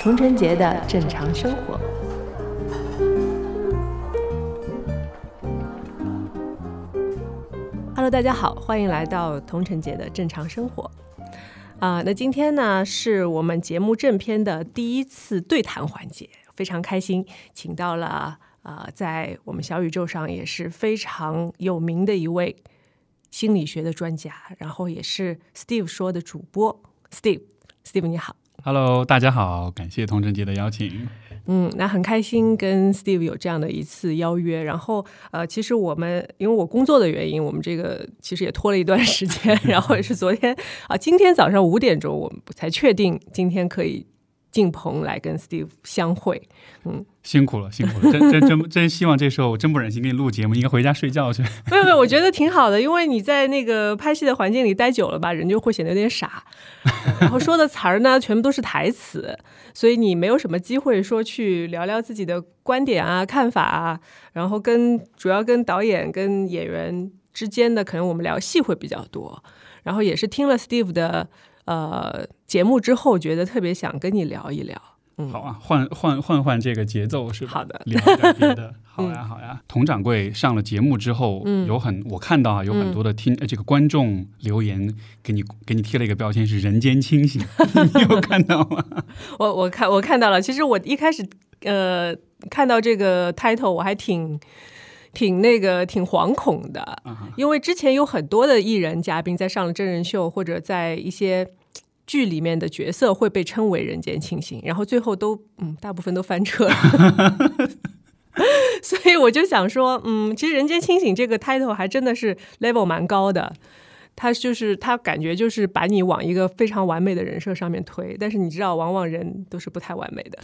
童晨杰的正常生活。Hello，大家好，欢迎来到童晨杰的正常生活。啊，那今天呢是我们节目正片的第一次对谈环节，非常开心，请到了啊，在我们小宇宙上也是非常有名的一位心理学的专家，然后也是 Steve 说的主播 Steve，Steve 你好。Hello，大家好，感谢童晨杰的邀请。嗯，那很开心跟 Steve 有这样的一次邀约。然后，呃，其实我们因为我工作的原因，我们这个其实也拖了一段时间。然后也是昨天啊，今天早上五点钟，我们才确定今天可以。进棚来跟 Steve 相会，嗯，辛苦了，辛苦了，真真真真希望这时候我真不忍心给你录节目，应该回家睡觉去。没有没有，我觉得挺好的，因为你在那个拍戏的环境里待久了吧，人就会显得有点傻，然后说的词儿呢全部都是台词，所以你没有什么机会说去聊聊自己的观点啊、看法啊，然后跟主要跟导演跟演员之间的，可能我们聊戏会比较多，然后也是听了 Steve 的。呃，节目之后觉得特别想跟你聊一聊，嗯，好啊，换换换换这个节奏是吧？好的，聊点别的，好呀好呀。佟掌柜上了节目之后，有很我看到啊，有很多的听这个观众留言给你给你贴了一个标签是人间清醒，你有看到吗？我我看我看到了，其实我一开始呃看到这个 title 我还挺。挺那个挺惶恐的，因为之前有很多的艺人嘉宾在上了真人秀或者在一些剧里面的角色会被称为人间清醒，然后最后都嗯大部分都翻车了，所以我就想说，嗯，其实人间清醒这个 title 还真的是 level 蛮高的，他就是他感觉就是把你往一个非常完美的人设上面推，但是你知道，往往人都是不太完美的，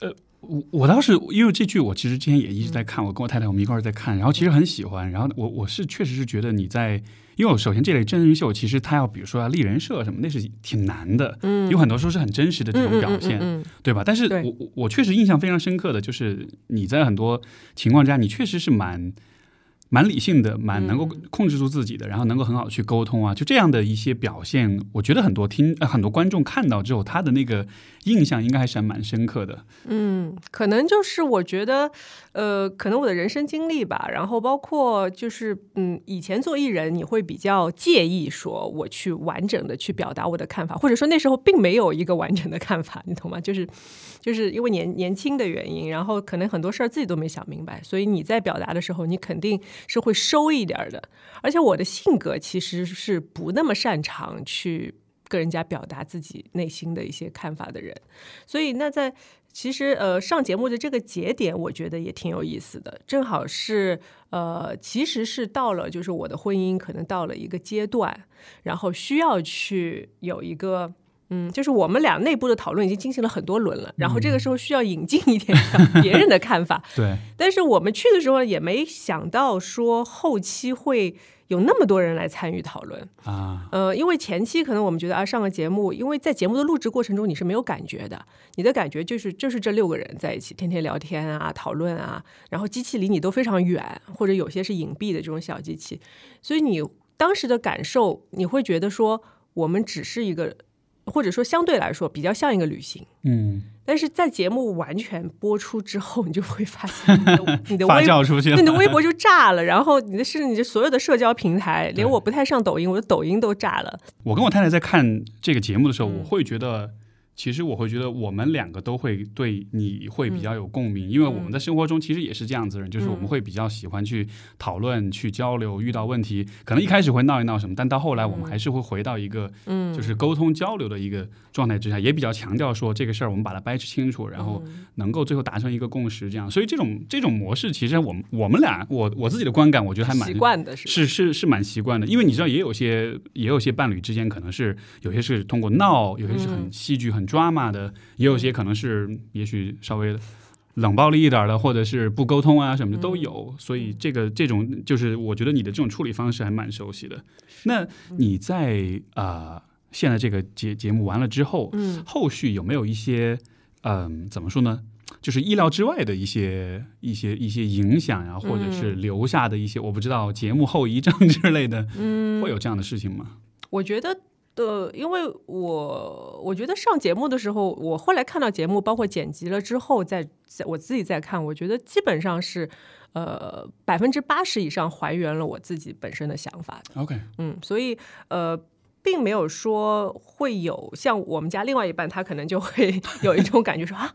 呃。我我倒是因为这剧，我其实之前也一直在看，我跟我太太我们一块儿在看，然后其实很喜欢。然后我我是确实是觉得你在，因为我首先这类真人秀其实它要比如说要立人设什么，那是挺难的，嗯，有很多时候是很真实的这种表现，对吧？但是我我我确实印象非常深刻的就是你在很多情况之下，你确实是蛮。蛮理性的，蛮能够控制住自己的，然后能够很好的去沟通啊，就这样的一些表现，我觉得很多听很多观众看到之后，他的那个印象应该还是蛮深刻的。嗯，可能就是我觉得，呃，可能我的人生经历吧，然后包括就是，嗯，以前做艺人，你会比较介意说我去完整的去表达我的看法，或者说那时候并没有一个完整的看法，你懂吗？就是就是因为年年轻的原因，然后可能很多事儿自己都没想明白，所以你在表达的时候，你肯定。是会收一点的，而且我的性格其实是不那么擅长去跟人家表达自己内心的一些看法的人，所以那在其实呃上节目的这个节点，我觉得也挺有意思的，正好是呃其实是到了就是我的婚姻可能到了一个阶段，然后需要去有一个。嗯，就是我们俩内部的讨论已经进行了很多轮了，然后这个时候需要引进一点别人的看法。对，但是我们去的时候也没想到说后期会有那么多人来参与讨论啊。呃，因为前期可能我们觉得啊，上个节目，因为在节目的录制过程中你是没有感觉的，你的感觉就是就是这六个人在一起天天聊天啊、讨论啊，然后机器离你都非常远，或者有些是隐蔽的这种小机器，所以你当时的感受，你会觉得说我们只是一个。或者说相对来说比较像一个旅行，嗯，但是在节目完全播出之后，你就会发现你的 发酵出去，你的微博就炸了，然后你的甚至你的所有的社交平台，连我不太上抖音，我的抖音都炸了。我跟我太太在看这个节目的时候，我会觉得。其实我会觉得我们两个都会对你会比较有共鸣，因为我们的生活中其实也是这样子的人，就是我们会比较喜欢去讨论、去交流，遇到问题可能一开始会闹一闹什么，但到后来我们还是会回到一个嗯，就是沟通交流的一个状态之下，也比较强调说这个事儿我们把它掰扯清楚，然后能够最后达成一个共识，这样。所以这种这种模式，其实我们我们俩我我自己的观感，我觉得还蛮习惯的，是是是蛮习惯的，因为你知道也有些也有些伴侣之间可能是有些是通过闹，有些是很戏剧很。抓马的也有些可能是，也许稍微冷暴力一点的，或者是不沟通啊什么的都有。所以这个这种就是我觉得你的这种处理方式还蛮熟悉的。那你在啊现在这个节节目完了之后，嗯，后续有没有一些嗯怎么说呢？就是意料之外的一些一些一些影响呀，或者是嗯留下的一些我不知道节目后遗症之类的，嗯，会有这样的事情吗？我觉得。呃，因为我我觉得上节目的时候，我后来看到节目，包括剪辑了之后，再再我自己再看，我觉得基本上是，呃，百分之八十以上还原了我自己本身的想法的。OK，嗯，所以呃，并没有说会有像我们家另外一半，他可能就会 有一种感觉说啊。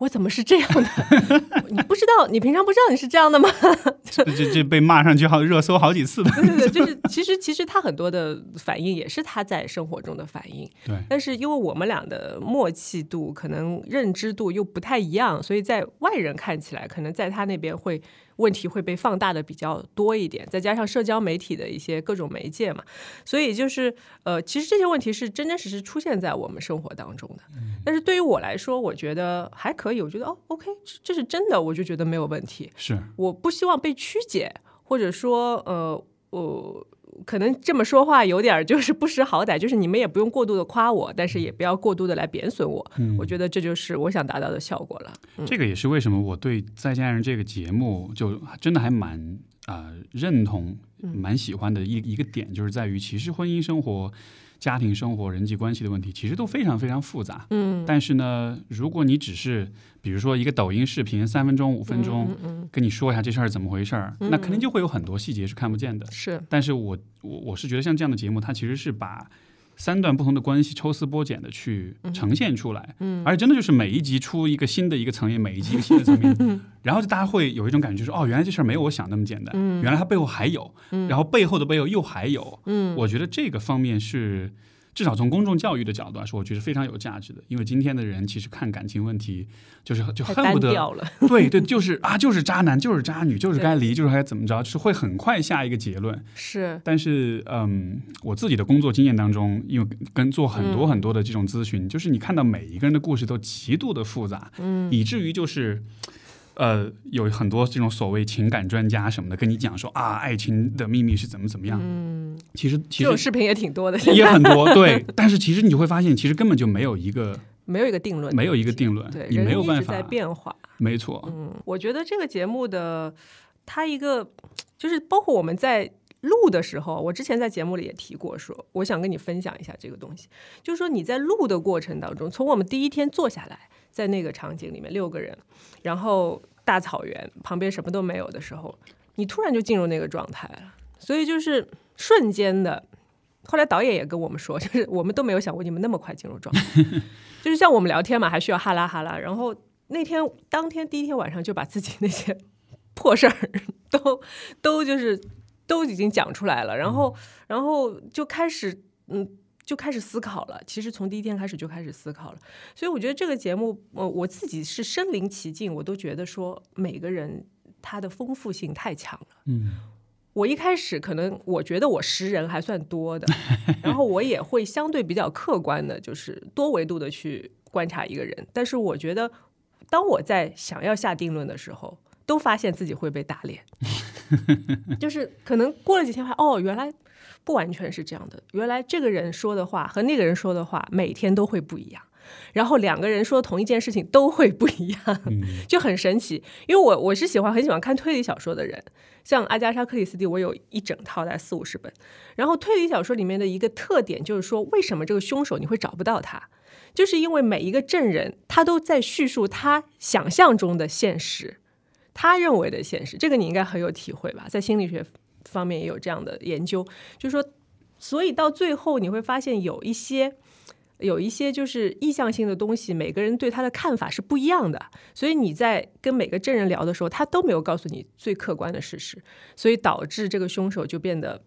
我怎么是这样的？你不知道，你平常不知道你是这样的吗？这这这被骂上去好热搜好几次的，对对对，就是其实其实他很多的反应也是他在生活中的反应，对，但是因为我们俩的默契度可能认知度又不太一样，所以在外人看起来，可能在他那边会问题会被放大的比较多一点，再加上社交媒体的一些各种媒介嘛，所以就是呃，其实这些问题是真真实实出现在我们生活当中的。但是对于我来说，我觉得还可以，我觉得哦，OK，这这是真的，我就觉得没有问题。是我不希望被曲解，或者说呃，我。可能这么说话有点儿就是不识好歹，就是你们也不用过度的夸我，但是也不要过度的来贬损我。我觉得这就是我想达到的效果了。这个也是为什么我对《再见爱人》这个节目就真的还蛮啊、认同、蛮喜欢的一一个点，就是在于其实婚姻生活、家庭生活、人际关系的问题，其实都非常非常复杂。嗯，但是呢，如果你只是比如说一个抖音视频三分钟、五分钟，嗯跟你说一下这事儿怎么回事儿，那肯定就会有很多细节是看不见的。是但是我我我是觉得像这样的节目，它其实是把三段不同的关系抽丝剥茧的去呈现出来，嗯，而且真的就是每一集出一个新的一个层面，每一集一个新的层面，然后就大家会有一种感觉说，哦，原来这事儿没有我想那么简单，嗯，原来它背后还有，嗯，然后背后的背后又还有，嗯，我觉得这个方面是。至少从公众教育的角度来说，我觉得非常有价值的。因为今天的人其实看感情问题，就是就恨不得了。对对，就是啊，就是渣男，就是渣女，就是该离，就是该怎么着，就是会很快下一个结论。是但是，嗯，我自己的工作经验当中，因为跟做很多很多的这种咨询，就是你看到每一个人的故事都极度的复杂，嗯，以至于就是。呃，有很多这种所谓情感专家什么的跟你讲说啊，爱情的秘密是怎么怎么样。嗯，其实其实这种视频也挺多的，也很多，对。但是其实你就会发现，其实根本就没有一个 没有一个定论，没有一个定论，对，你没有办法在法。变化。没错，嗯，我觉得这个节目的它一个就是包括我们在录的时候，我之前在节目里也提过说，我想跟你分享一下这个东西，就是说你在录的过程当中，从我们第一天坐下来，在那个场景里面六个人，然后大草原旁边什么都没有的时候，你突然就进入那个状态了，所以就是瞬间的。后来导演也跟我们说，就是我们都没有想过你们那么快进入状态，就是像我们聊天嘛，还需要哈拉哈拉，然后那天当天第一天晚上就把自己那些 破事儿都都就是都已经讲出来了，然后然后就开始嗯就开始思考了。其实从第一天开始就开始思考了，所以我觉得这个节目，呃，我自己是身临其境，我都觉得说每个人他的丰富性太强了。嗯，我一开始可能我觉得我识人还算多的，然后我也会相对比较客观的，就是多维度的去观察一个人。但是我觉得，当我在想要下定论的时候，都发现自己会被打脸，就是可能过了几天还哦，原来不完全是这样的，原来这个人说的话和那个人说的话每天都会不一样。然后两个人说同一件事情都会不一样，就很神奇。因为我我是喜欢很喜欢看推理小说的人，像阿加莎·克里斯蒂，我有一整套大概四五十本。然后推理小说里面的一个特点就是说，为什么这个凶手你会找不到他，就是因为每一个证人他都在叙述他想象中的现实，他认为的现实。这个你应该很有体会吧？在心理学方面也有这样的研究，就是说，所以到最后你会发现有一些。有一些就是意向性的东西，每个人对他的看法是不一样的，所以你在跟每个证人聊的时候，他都没有告诉你最客观的事实，所以导致这个凶手就变得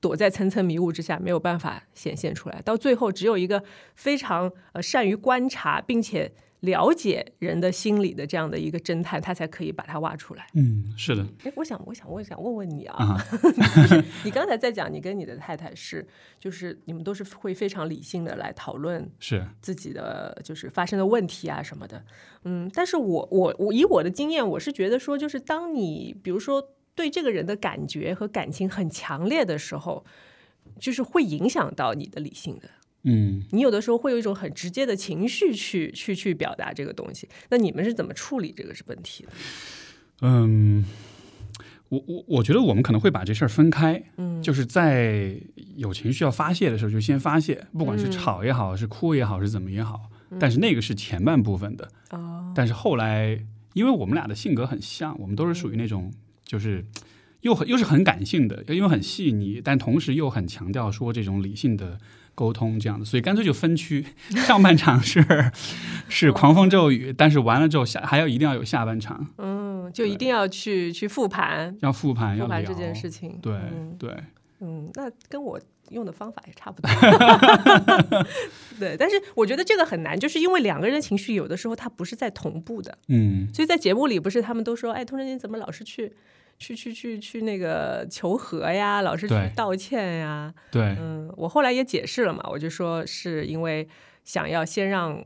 躲在层层迷雾之下，没有办法显现出来。到最后，只有一个非常呃善于观察并且了解人的心理的这样的一个侦探，他才可以把它挖出来。嗯，是的，哎，我想，我想，我想问问你啊，啊 你刚才在讲，你跟你的太太是，就是你们都是会非常理性的来讨论是，自己的就是发生的问题啊什么的，嗯，但是我我我以我的经验，我是觉得说，就是当你比如说对这个人的感觉和感情很强烈的时候，就是会影响到你的理性的。嗯，你有的时候会有一种很直接的情绪去去去表达这个东西。那你们是怎么处理这个是问题的？嗯，我我我觉得我们可能会把这事儿分开，嗯，就是在有情绪要发泄的时候就先发泄，不管是嗯吵也好，是哭也好，是怎么也好，但是那个是前半部分的。哦，但是后来，因为我们俩的性格很像，我们都是属于那种就是又很又是很感性的，因为很细腻，但同时又很强调说这种理性的沟通这样的，所以干脆就分区，上半场是 是狂风骤雨，但是完了之后下还要一定要有下半场，嗯，就一定要去去复盘。要复盘，要复盘这件事情。对嗯。对，嗯，那跟我用的方法也差不多。对，但是我觉得这个很难，就是因为两个人情绪有的时候它不是在同步的，嗯。所以在节目里不是他们都说，哎，通晨你怎么老是去去去去去那个求和呀，老是去道歉呀？对，嗯，我后来也解释了嘛，我就说是因为想要先让，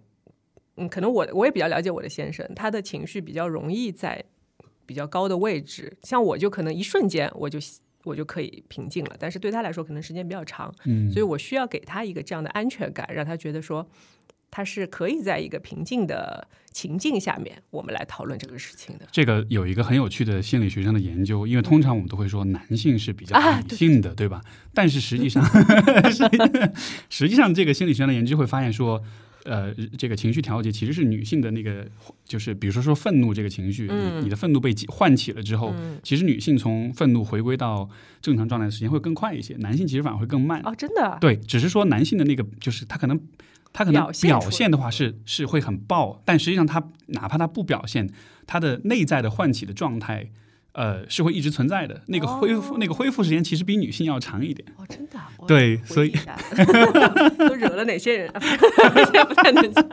嗯，可能我我也比较了解我的先生，他的情绪比较容易在比较高的位置，像我就可能一瞬间我就我就可以平静了，但是对他来说可能时间比较长，嗯，所以我需要给他一个这样的安全感，让他觉得说他是可以在一个平静的情境下面，我们来讨论这个事情的。这个有一个很有趣的心理学上的研究，因为通常我们都会说男性是比较啊理性的，对吧？但是实际上，实实际上这个心理学上的研究会发现说，呃，这个情绪调节其实是女性的那个，就是比如说说愤怒这个情绪，嗯你你的愤怒被唤起了之后，嗯，其实女性从愤怒回归到正常状态的时间会更快一些，男性其实反而会更慢。哦，真的啊，对，只是说男性的那个，就是他可能他可能表现的话是是会很爆，但实际上他哪怕他不表现，他的内在的唤起的状态，呃，是会一直存在的。那个恢复、哦那个恢复时间其实比女性要长一点。哦，真的啊，对所以 都惹了哪些人啊？现在不太能讲。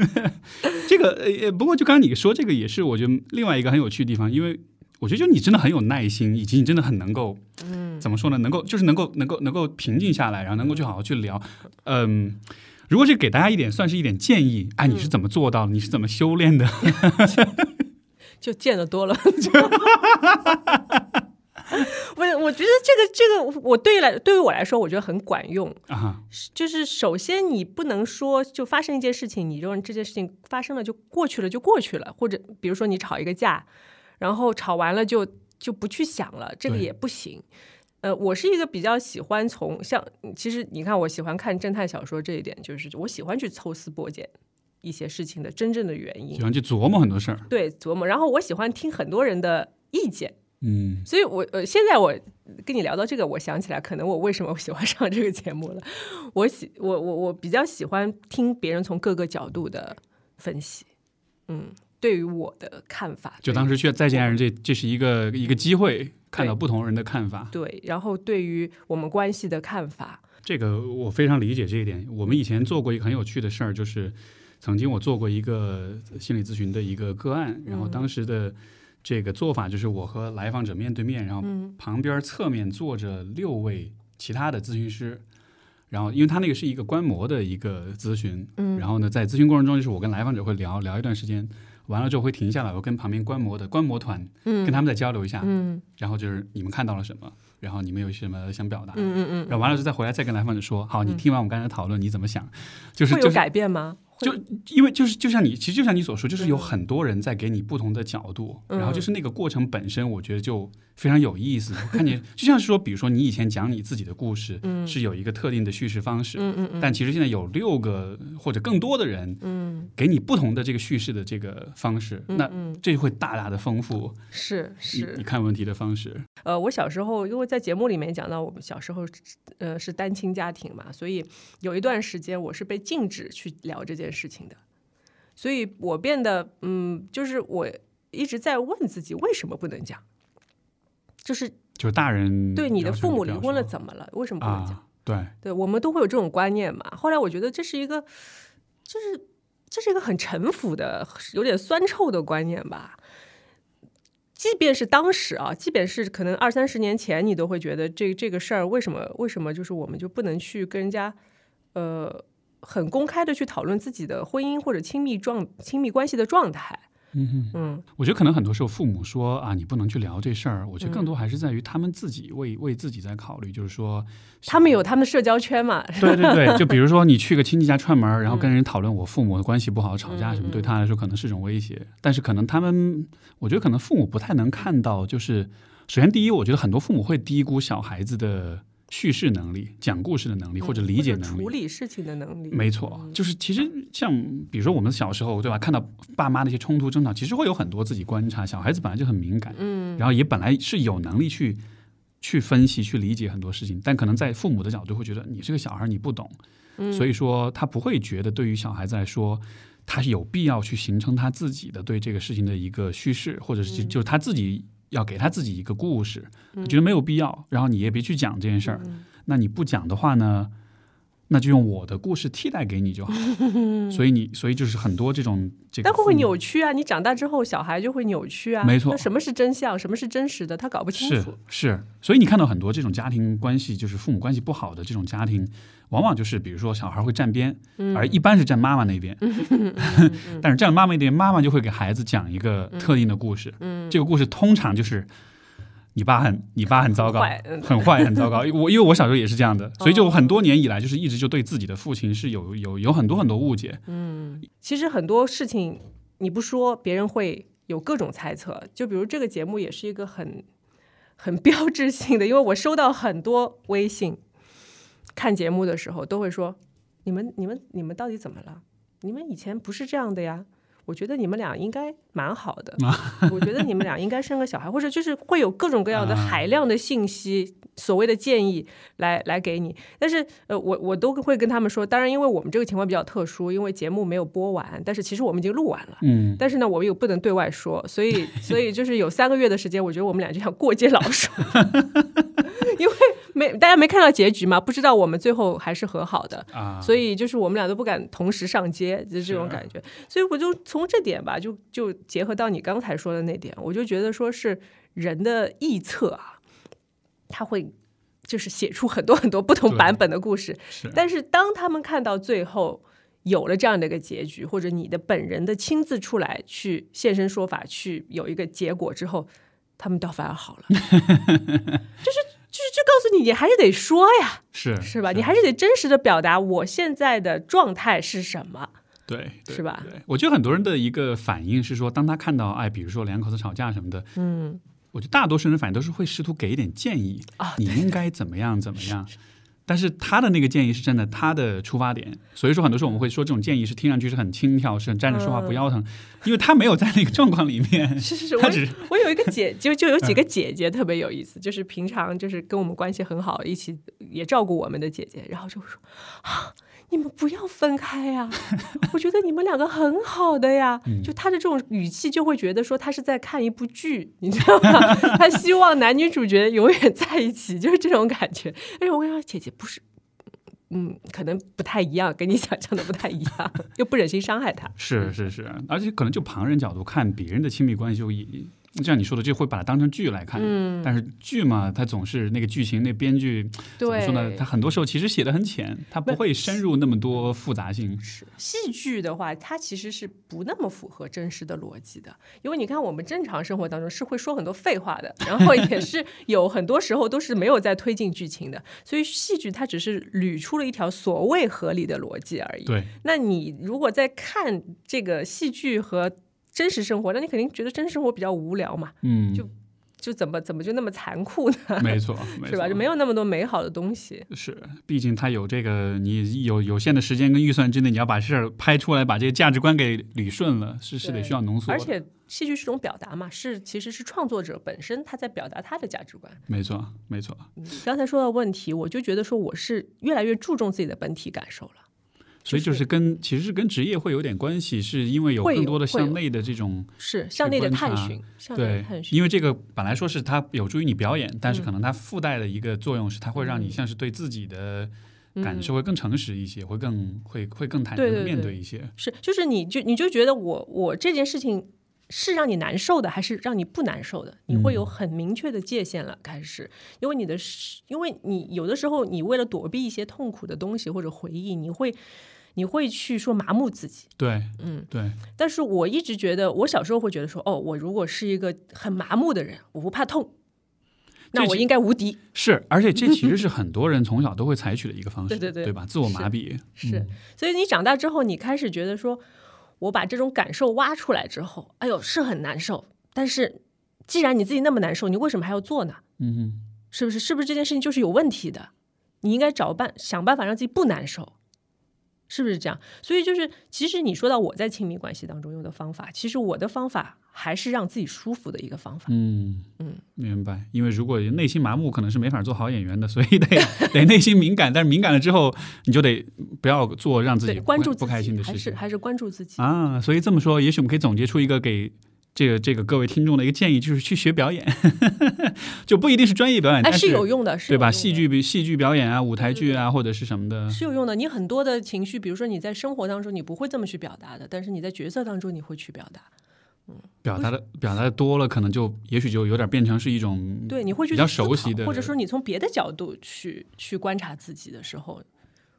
这个呃，不过就刚刚你说这个也是我觉得另外一个很有趣的地方，因为我觉得就你真的很有耐心，以及你真的很能够，嗯，怎么说呢？能够就是能够能够能够平静下来，然后能够去好好去聊，嗯。如果是给大家一点，算是一点建议，哎，你是怎么做到的？你是怎么修炼的？就见得多了。不是，我觉得这个这个，我对于来对于我来说，我觉得很管用。啊，就是首先你不能说就发生一件事情，你就让这件事情发生了就过去了就过去了，或者比如说你吵一个架，然后吵完了就就不去想了，这个也不行。呃，我是一个比较喜欢从像，其实你看我喜欢看侦探小说这一点，就是我喜欢去抽丝剥茧一些事情的真正的原因喜，欢去琢磨很多事儿。对琢磨，然后我喜欢听很多人的意见。嗯所以我，呃，现在我跟你聊到这个，我想起来，可能我为什么喜欢上这个节目了。我喜我我我比较喜欢听别人从各个角度的分析，嗯，对于我的看法，就当时去再见爱人这，这是一个一个机会，看到不同人的看法。对，然后对于我们关系的看法，这个我非常理解这一点。我们以前做过一个很有趣的事儿，就是曾经我做过一个心理咨询的一个个案，然后当时的这个做法就是我和来访者面对面，然后嗯旁边侧面坐着六位其他的咨询师。然后，因为他那个是一个观摩的一个咨询，嗯然后呢，在咨询过程中，就是我跟来访者会聊聊一段时间，完了之后会停下来，我跟旁边观摩的观摩团嗯。跟他们再交流一下，嗯。然后就是你们看到了什么，然后你们有什么想表达，嗯嗯嗯，然后完了之后再回来再跟来访者说，好，你听完我们刚才的讨论，你怎么想？就是会有就改变吗？会就因为就是就像你，其实就像你所说，就是有嗯很多人在给你不同的角度，嗯然后就是那个过程本身，我觉得就非常有意思。我看见就像是说，比如说你以前讲你自己的故事，嗯。是有一个特定的叙事方式，但其实现在有六个或者更多的人嗯。给你不同的这个叙事的这个方式，那这会大大的丰富是是你看问题的方式。呃，我小时候因为在节目里面讲到我们小时候呃是单亲家庭嘛，所以有一段时间我是被禁止去聊这件事情的，所以我变得嗯，就是我一直在问自己为什么不能讲，就是就是大人对你的父母离婚了怎么了？为什么不能讲？啊？对，对我们都会有这种观念嘛。后来我觉得这是一个，就是这是一个很陈腐的、有点酸臭的观念吧。即便是当时啊，即便是可能二三十年前，你都会觉得这这个事儿为什么为什么就是我们就不能去跟人家呃很公开的去讨论自己的婚姻或者亲密状亲密关系的状态？嗯嗯，我觉得可能很多时候父母说啊，你不能去聊这事儿，我觉得更多还是在于他们自己为为自己在考虑，就是说他们有他们的社交圈嘛，对对对，就比如说你去个亲戚家串门，然后跟人讨论我父母的关系不好、吵架什么，对他来说可能是一种威胁。但是可能他们，我觉得可能父母不太能看到，就是首先第一，我觉得很多父母会低估小孩子的叙事能力、讲故事的能力或者理解能力处。理事情的能力。没错，就是其实像比如说我们小时候对吧，看到爸妈那些冲突争吵，其实会有很多自己观察。小孩子本来就很敏感，嗯，然后也本来是有能力去去分析、去理解很多事情，但可能在父母的角度会觉得你是个小孩，你不懂，嗯所以说他不会觉得对于小孩子来说，他是有必要去形成他自己的对这个事情的一个叙事，或者嗯是就是他自己要给他自己一个故事，觉得没有必要，然后你也别去讲这件事儿。嗯那你不讲的话呢？那就用我的故事替代给你就好。所以你，所以就是很多这种这个但会不会扭曲啊？你长大之后，小孩就会扭曲啊。没错那什么是真相，什么是真实的，他搞不清楚。是，所以你看到很多这种家庭关系，就是父母关系不好的这种家庭，往往就是比如说小孩会站边，嗯而一般是站妈妈那边。但是站妈妈那边，妈妈就会给孩子讲一个嗯特定的故事。这个故事通常就是你爸很你爸很糟糕，很坏很糟糕。我因为我小时候也是这样的，所以就很多年以来，就是一直就对自己的父亲是有有有很多很多误解。嗯其实很多事情你不说，别人会有各种猜测。就比如这个节目也是一个很很标志性的，因为我收到很多微信，看节目的时候都会说：“你们、你们、你们到底怎么了？你们以前不是这样的呀。”我觉得你们俩应该蛮好的，我觉得你们俩应该生个小孩，或者就是会有各种各样的啊海量的信息，所谓的建议来来给你。但是呃，我我都会跟他们说，当然，因为我们这个情况比较特殊，因为节目没有播完，但是其实我们已经录完了。嗯，但是呢，我们又不能对外说，所以所以就是有三个月的时间，我觉得我们俩就像过街老鼠，因为没大家没看到结局嘛，不知道我们最后还是和好的，啊，所以就是我们俩都不敢同时上街，就是这种感觉。所以我就从这点吧，就就结合到你刚才说的那点，我就觉得说是人的臆测啊，他会就是写出很多很多不同版本的故事，是。但是当他们看到最后有了这样的一个结局，或者你的本人的亲自出来去现身说法，去有一个结果之后，他们倒反而好了，就是就是就告诉你，你还是得说呀，是是吧？你还是得真实的表达我现在的状态是什么。对，对是吧对，我觉得很多人的一个反应是说，当他看到哎，比如说两口子吵架什么的，嗯，我觉得大多数人反应都是会试图给一点建议啊你应该怎么样怎么样。但是他的那个建议是真的，他的出发点，所以说很多时候我们会说这种建议是听上去是很轻佻，是很站着说话不腰疼，因为他没有在那个状况里面，是是是，我我有一个姐，就就有几个姐姐特别有意思，就是平常就是跟我们关系很好，一起也照顾我们的姐姐，然后就说啊，你们不要分开呀、我觉得你们两个很好的呀。就他的这种语气，就会觉得说他是在看一部剧，你知道吗？他希望男女主角永远在一起，就是这种感觉。但是我跟你说，姐姐不是。嗯，可能不太一样，跟你想象的不太一样，又不忍心伤害他。是是是，而且可能就旁人角度看别人的亲密关系，就以就像你说的，就会把它当成剧来看。嗯但是剧嘛，它总是那个剧情，那编剧怎么，说呢？他很多时候其实写的很浅，它不会深入那么多复杂性。是戏剧的话，它其实是不那么符合真实的逻辑的，因为你看我们正常生活当中是会说很多废话的，然后也是 有很多时候都是没有在推进剧情的，所以戏剧它只是捋出了一条所谓合理的逻辑而已。对，那你如果在看这个戏剧和真实生活，那你肯定觉得真实生活比较无聊嘛，嗯，就就怎么怎么就那么残酷呢？没错，没是吧？就没有那么多美好的东西。是，毕竟他有这个，你有有限的时间跟预算之内，你要把事儿拍出来，把这个价值观给捋顺了，是是得需要浓缩。而且戏剧是种表达嘛，是其实是创作者本身他在表达他的价值观。没错，没错。刚才说到问题，我就觉得说我是越来越注重自己的本体感受了。所以就是跟其实是跟职业会有点关系，是因为有更多的向内的这种是向内的探寻，对。因为这个本来说是它有助于你表演，但是嗯可能它附带的一个作用是，它会让你像是对自己的感受会更诚实一些，会更会会更坦诚的面对一些。是，就是你就你就觉得我我这件事情是让你难受的，还是让你不难受的？你会有很明确的界限了。开始，因为你的，因为你有的时候你为了躲避一些痛苦的东西或者回忆，你会你会去说麻木自己。对，嗯，对，但是我一直觉得，我小时候会觉得说，哦，我如果是一个很麻木的人，我不怕痛，那我应该无敌。是，而且这其实 是很多人从小都会采取的一个方式，对对对吧？自我麻痹是，所以你长大之后，你开始觉得说，我把这种感受挖出来之后，哎呦，是很难受。但是，既然你自己那么难受，你为什么还要做呢？嗯哼，是不是？是不是这件事情就是有问题的？你应该找办想办法让自己不难受，是不是这样？所以就是，其实你说到我在亲密关系当中用的方法，其实我的方法还是让自己舒服的一个方法。嗯嗯，明白。因为如果内心麻木，可能是没法做好演员的，所以得得内心敏感。但是敏感了之后，你就得不要做让自己关注不开心的事情，还是还是关注自己啊。所以这么说，也许我们可以总结出一个给。这个这个各位听众的一个建议就是去学表演，就不一定是专业表演，但是有用的，对吧？戏剧戏剧表演啊，舞台剧啊，或者是什么的，是有用的。你很多的情绪，比如说你在生活当中你不会这么去表达的，但是你在角色当中你会去表达。嗯，表达的表达的多了，可能就也许就有点变成是一种对你会去比较熟悉的，或者说你从别的角度去去观察自己的时候，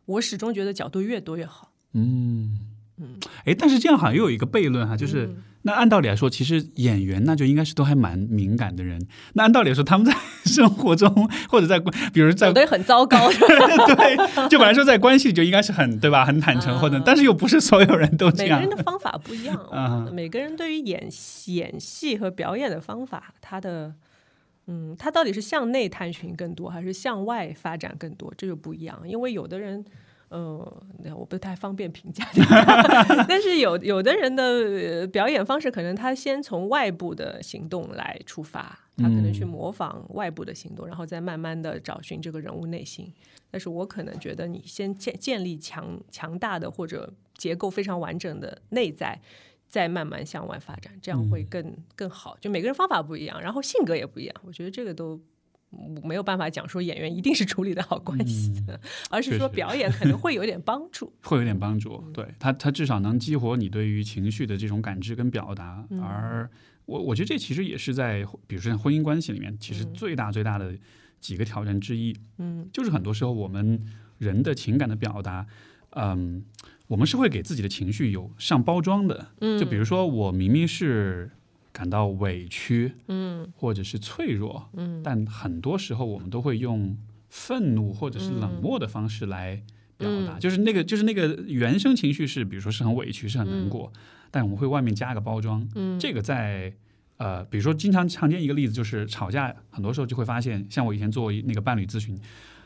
我始终觉得角度越多越好。嗯嗯，哎，但是这样好像又有一个悖论哈，就是。那按道理来说，其实演员那就应该是都还蛮敏感的人。那按道理来说，他们在 生活中或者在，比如在，对，很糟糕。对，就本来说在关系里就应该是很对吧，很坦诚，或者，但是又不是所有人都这样。每个人的 方法不一样啊。每个人对于演演戏和表演的方法，他的，嗯，他到底是向内探寻更多，还是向外发展更多，这就不一样。因为有的人。嗯，那我不太方便评价，但是有有的人的表演方式，可能他先从外部的行动来出发，他可能去模仿外部的行动，然后再慢慢的找寻这个人物内心。但是我可能觉得，你先建建立强强大的或者结构非常完整的内在，再慢慢向外发展，这样会更更好。就每个人方法不一样，然后性格也不一样，我觉得这个都。没有办法讲说演员一定是处理的好关系的，而是说表演可能会有点帮助，会有点帮助。对他，他至少能激活你对于情绪的这种感知跟表达。而我，我觉得这其实也是在，比如说像婚姻关系里面，其实最大最大的几个挑战之一。嗯，就是很多时候我们人的情感的表达，嗯，我们是会给自己的情绪有上包装的。嗯，就比如说我明明是。感到委屈，嗯，或者是脆弱，嗯，但很多时候我们都会用愤怒或者是冷漠的方式来表达，就是那个就是那个原生情绪是，比如说是很委屈，是很难过，但我们会外面加个包装，嗯，这个在呃，比如说经常常见一个例子就是吵架，很多时候就会发现，像我以前做那个伴侣咨询。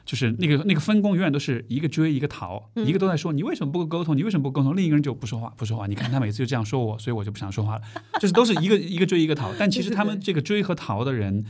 就是那个那个分工永远都是一个追一个逃，一个都在说你为什么不沟通，你为什么不沟通，另一个人就不说话不说话。你看他每次就这样说我，所以我就不想说话了。就是都是一个一个追一个逃，但其实他们这个追和逃的人，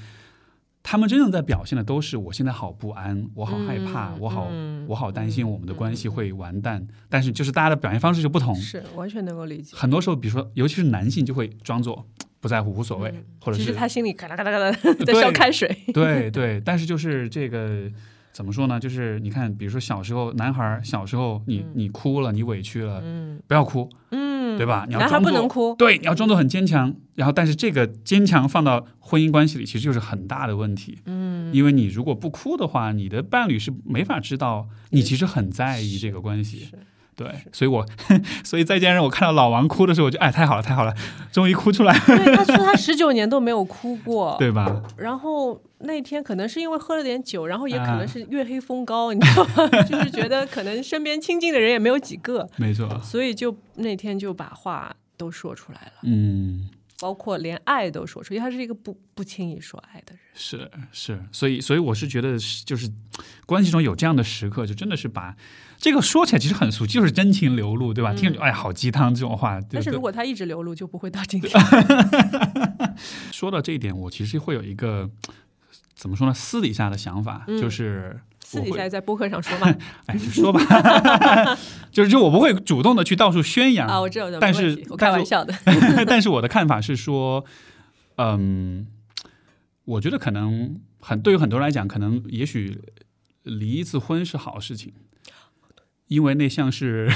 他们真正在表现的都是我现在好不安，我好害怕，我好我好担心我们的关系会完蛋。但是就是大家的表现方式就不同，是完全能够理解。很多时候，比如说尤其是男性就会装作不在乎无所谓，或者是其实他心里嘎啦嘎啦嘎啦 在烧开水。对对，但是就是这个。怎么说呢？就是你看，比如说小时候，男孩小时候，你你哭了，你委屈了，嗯，不要哭，嗯，对吧？你要男孩不能哭，对，你要装作很坚强。然后，但是这个坚强放到婚姻关系里，其实就是很大的问题，嗯，因为你如果不哭的话，你的伴侣是没法知道你其实很在意这个关系。对，所以我，所以再见人，我看到老王哭的时候，我就哎，太好了，太好了，终于哭出来。对，他说他十九年都没有哭过，对吧？然后那天可能是因为喝了点酒，然后也可能是月黑风高，你知道吗？就是觉得可能身边亲近的人也没有几个，没错。所以就那天就把话都说出来了，嗯。包括连爱都说出，因为他是一个不不轻易说爱的人。是是，所以所以我是觉得，就是关系中有这样的时刻，就真的是把这个说起来其实很俗，就是真情流露，对吧？听着哎呀，好鸡汤这种话。但是如果他一直流露，就不会到今天。说到这一点，我其实会有一个怎么说呢？私底下的想法，就是。私底下在播客上说嘛？哎，说吧 就是就我不会主动的去到处宣扬啊，我知道，但是我开玩笑的。但是我的看法是说，嗯，我觉得可能很对于很多人来讲，可能也许离一次婚是好事情，因为那像是。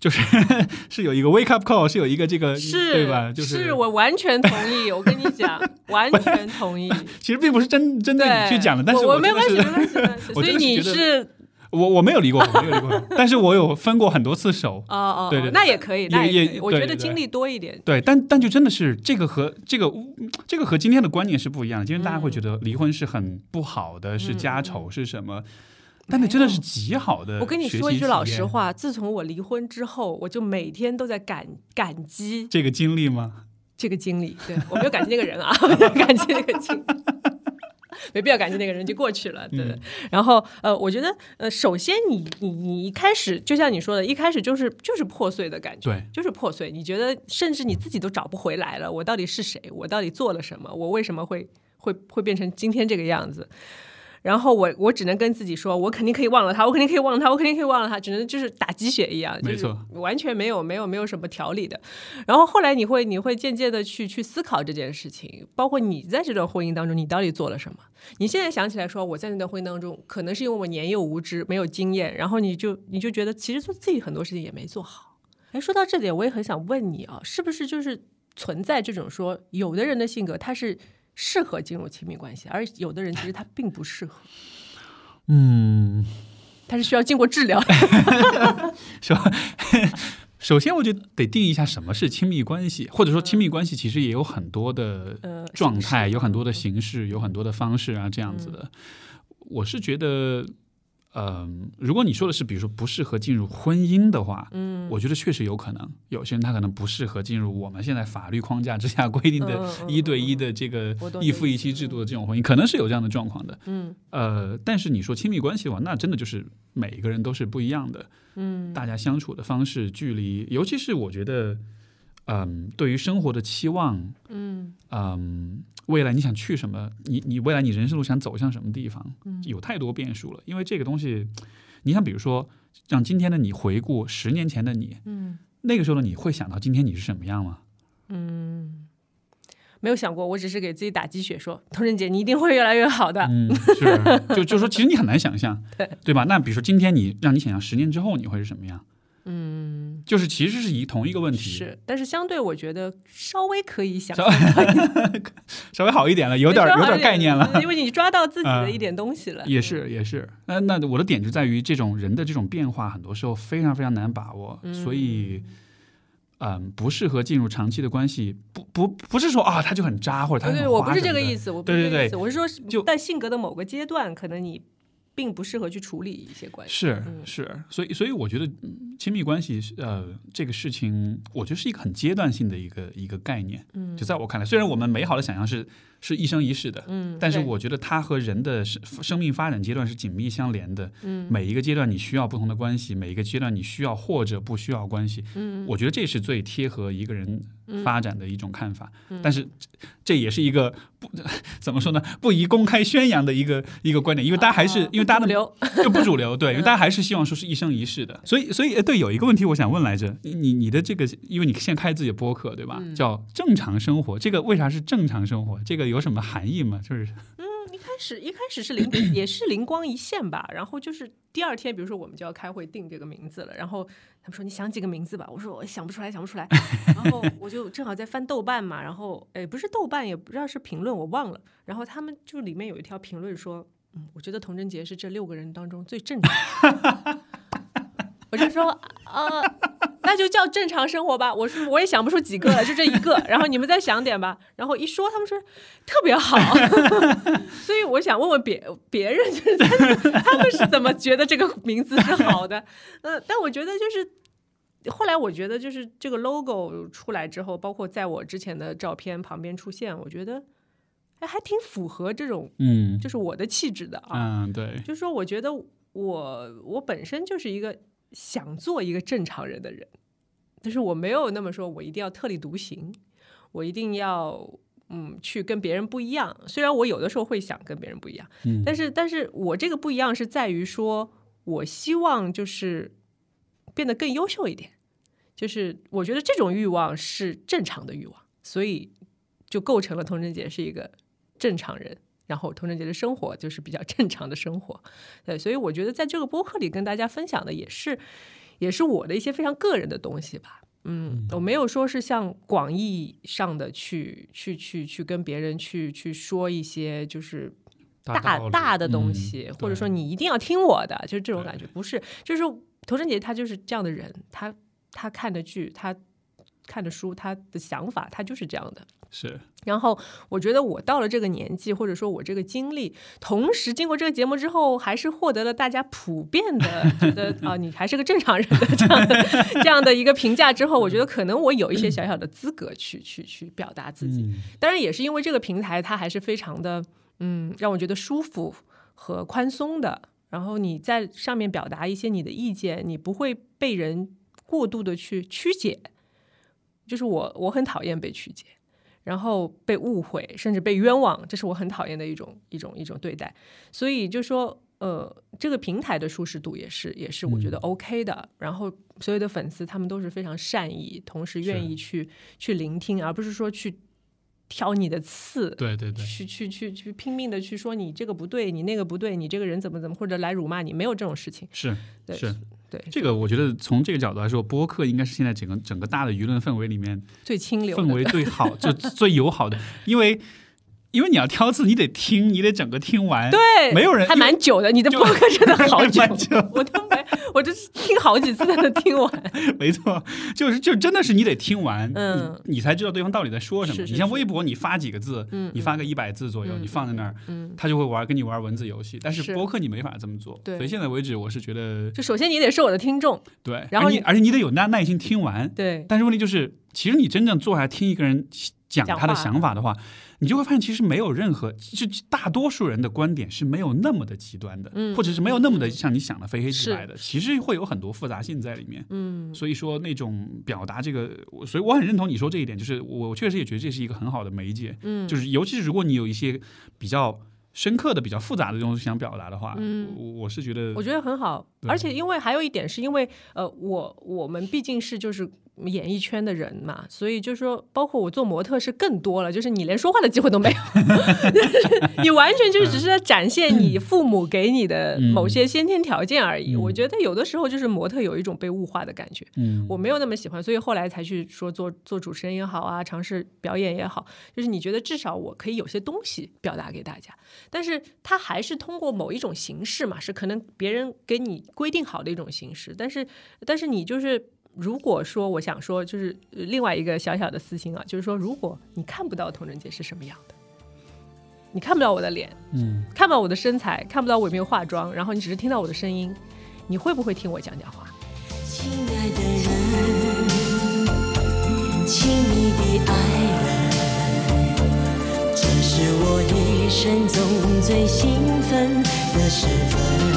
就是 是有一个 wake up call，是有一个这个，是，对吧？就是是我完全同意，我跟你讲，完全同意。其实并不是针针对你去讲的，但是我没关系，没关系。所以你是我我没有离过婚，没有离过婚，但是我有分过很多次手。哦哦，对对对那也可以，那也。我觉得经历多一点，对，但但就真的是这个和这个这个和今天的观念是不一样的。今天大家会觉得离婚是很不好的，是家丑，是什么？但那真的是极好的。我跟你说一句老实，话，自从我离婚之后，我就每天都在感感激这个经历吗？这个经历。对我没有感激那个人啊，没有感激那个经历。没必要感激那个人，就过去了，对。嗯然后，呃，我觉得，呃，首先你你你一开始，就像你说的，一开始就是就是破碎的感觉，对，就是破碎。你觉得甚至你自己都找不回来了，我到底是谁？我到底做了什么？我为什么会会会变成今天这个样子？然后我我只能跟自己说，我肯定可以忘了他，我肯定可以忘了他，我肯定可以忘了他，只能就是打鸡血一样，就是没错完全没有没有没有什么条理的。然后后来你会你会渐渐的去去思考这件事情，包括你在这段婚姻当中，你到底做了什么？你现在想起来说，我在那段婚姻当中，可能是因为我年幼无知，没有经验，然后你就你就觉得其实做自己很多事情也没做好。哎，说到这点，我也很想问你啊，是不是就是存在这种说，有的人的性格他是适合进入亲密关系，而有的人其实他并不适合，嗯，他是需要经过治疗的。是吧？首先，我觉得得定义一下什么是亲密关系，或者说亲密关系其实也有很多的呃状态，有很多的形式，有很多的方式啊，这样子的。我是觉得，嗯、如果你说的是，比如说不适合进入婚姻的话，嗯，我觉得确实有可能，有些人他可能不适合进入我们现在法律框架之下规定的一对一的这个一夫一妻制度的这种婚姻，可能是有这样的状况的。嗯。呃，但是你说亲密关系的话，那真的就是每一个人都是不一样的，嗯大家相处的方式、距离，尤其是我觉得，嗯，对于生活的期望，嗯嗯，未来你想去什么，你你未来你人生路想走向什么地方，嗯有太多变数了。因为这个东西，你想，比如说，让今天的你回顾十年前的你，嗯那个时候的你会想到今天你是什么样吗？嗯，没有想过，我只是给自己打鸡血说，童仁姐你一定会越来越好的。嗯，是，就就说其实你很难想象，对对吧？那比如说今天你让你想象十年之后你会是什么样，嗯，就是其实是一同一个问题，是，但是相对我觉得稍微可以想稍 稍微好一点了，有点有点概念了。因为你抓到自己的嗯一点东西了。也是也是，那那我的点就在于这种人的这种变化，很多时候非常非常难把握，所以，嗯，不适合进入长期的关系。不不不是说啊，他就很渣或者他对对，我不是这个意思，我不是这个意思，我是说就在性格的某个阶段，可能你并不适合去处理一些关系。是嗯是，所以所以我觉得嗯亲密关系呃这个事情，我觉得是一个很阶段性的一个一个概念。嗯就在我看来，虽然我们美好的想象是是一生一世的，嗯，但是我觉得它和人的生生命发展阶段是紧密相连的。嗯每一个阶段你需要不同的关系，每一个阶段你需要或者不需要关系。嗯我觉得这是最贴合一个人发展的一种看法。嗯但是这也是一个不 怎么说呢，不宜公开宣扬的一个一个观点，因为大家还是、啊因为大家的不主流就不主流，对，因为大家还是希望说是一生一世的。所以所以呃对，有一个问题我想问来着，你你你的这个，因为你现在开自己的播客对吧？嗯叫正常生活，这个为啥是正常生活？这个有什么含义吗？就是嗯一开始一开始是灵也是灵光一现吧，然后就是第二天，比如说我们就要开会定这个名字了，然后他们说你想几个名字吧，我说我想不出来，想不出来，然后我就正好在翻豆瓣嘛，然后哎不是豆瓣，也不知道是评论，我忘了，然后他们就里面有一条评论说，嗯，我觉得童贞杰是这六个人当中最正常的。我就说，呃，那就叫正常生活吧。我说我也想不出几个了，就这一个。然后你们再想点吧。然后一说，他们说特别好。所以我想问问别别人，就是 他他们是怎么觉得这个名字是好的？呃，但我觉得就是后来我觉得就是这个 logo 出来之后，包括在我之前的照片旁边出现，我觉得哎还挺符合这种嗯就是我的气质的啊。嗯对，就是说，我觉得我我本身就是一个想做一个正常人的人，但是我没有那么说，我一定要特立独行，我一定要嗯去跟别人不一样。虽然我有的时候会想跟别人不一样，嗯但是但是我这个不一样是在于说，我希望就是变得更优秀一点，就是我觉得这种欲望是正常的欲望，所以就构成了童贞姐是一个正常人。然后童贞节的生活就是比较 正常的生活，对，所以我觉得在这个播客里跟大家分享的也是，也是我的一些非常个人的东西吧。嗯，我没有说是像广义上的去去去去跟别人去去说一些就是大大的东西，或者说你一定要听我的，就是这种感觉。不是，就是涂生杰他就是这样的人，他他看的剧，他看的书，他的想法，他就是这样的。是。然后我觉得我到了这个年纪，或者说我这个经历，同时经过这个节目之后，还是获得了大家普遍的觉得 啊，你还是个正常人的这样的这样的一个评价之后，我觉得可能我有一些小小的资格去去去表达自己。当然也是因为这个平台，它还是非常的。嗯，让我觉得舒服和宽松的。然后你在上面表达一些你的意见，你不会被人过度的去曲解。就是我，我很讨厌被曲解，然后被误会，甚至被冤枉，这是我很讨厌的一种一种一种对待。所以就说，呃，这个平台的舒适度也是也是我觉得 OK 的。然后所有的粉丝他们都是非常善意，同时愿意去去聆听，而不是说去。挑你的刺，对对对，去去去去拼命的去说你这个不对，你那个不对，你这个人怎么怎么，或者来辱骂你，没有这种事情。是，是，对。这个我觉得从这个角度来说，播客应该是现在整个整个大的舆论氛围里面最清流、氛围最好、就最友好的，因为。因为你要挑字，你得听，你得整个听完。对，没有人还蛮久的。你的播客真的 好久，我都没，我就是听好几次才能听完。没错，就是就真的是你得听完，嗯，你才知道对方到底在说什么。你像微博，你发几个字，嗯，你发个一百字左右，你放在那儿，嗯，他就会玩，跟你玩文字游戏。但是播客你没法这么做。对，所以现在为止，我是觉得，就首先你得是我的听众，对，然后你而且你得有耐耐心听完，对。但是问题就是，其实你真正坐下来听一个人讲他的想法的话。你就会发现，其实没有任何，就大多数人的观点是没有那么的极端的，或者是没有那么的像你想的非黑即白的。其实会有很多复杂性在里面。嗯，所以说那种表达这个，所以我很认同你说这一点，就是我确实也觉得这是一个很好的媒介。嗯，就是尤其是如果你有一些比较深刻的、比较复杂的东西想表达的话，嗯，我是觉得我觉得很好。而且因为还有一点，是因为呃，我我们毕竟是就是。演艺圈的人嘛，所以就是说，包括我做模特是更多了，就是你连说话的机会都没有，你完全就是只是在展现你父母给你的某些先天条件而已。我觉得有的时候就是模特有一种被物化的感觉，我没有那么喜欢，所以后来才去说做做主持人也好啊，尝试表演也好，就是你觉得至少我可以有些东西表达给大家，但是他还是通过某一种形式嘛，是可能别人给你规定好的一种形式，但是但是你就是。如果说我想说，就是另外一个小小的私心啊，就是说，如果你看不到童人杰是什么样的，你看不到我的脸，嗯，看不到我的身材，看不到我有没有化妆，然后你只是听到我的声音，你会不会听我讲讲话？亲爱的人，亲密的爱人，这是我一生中最兴奋的时分。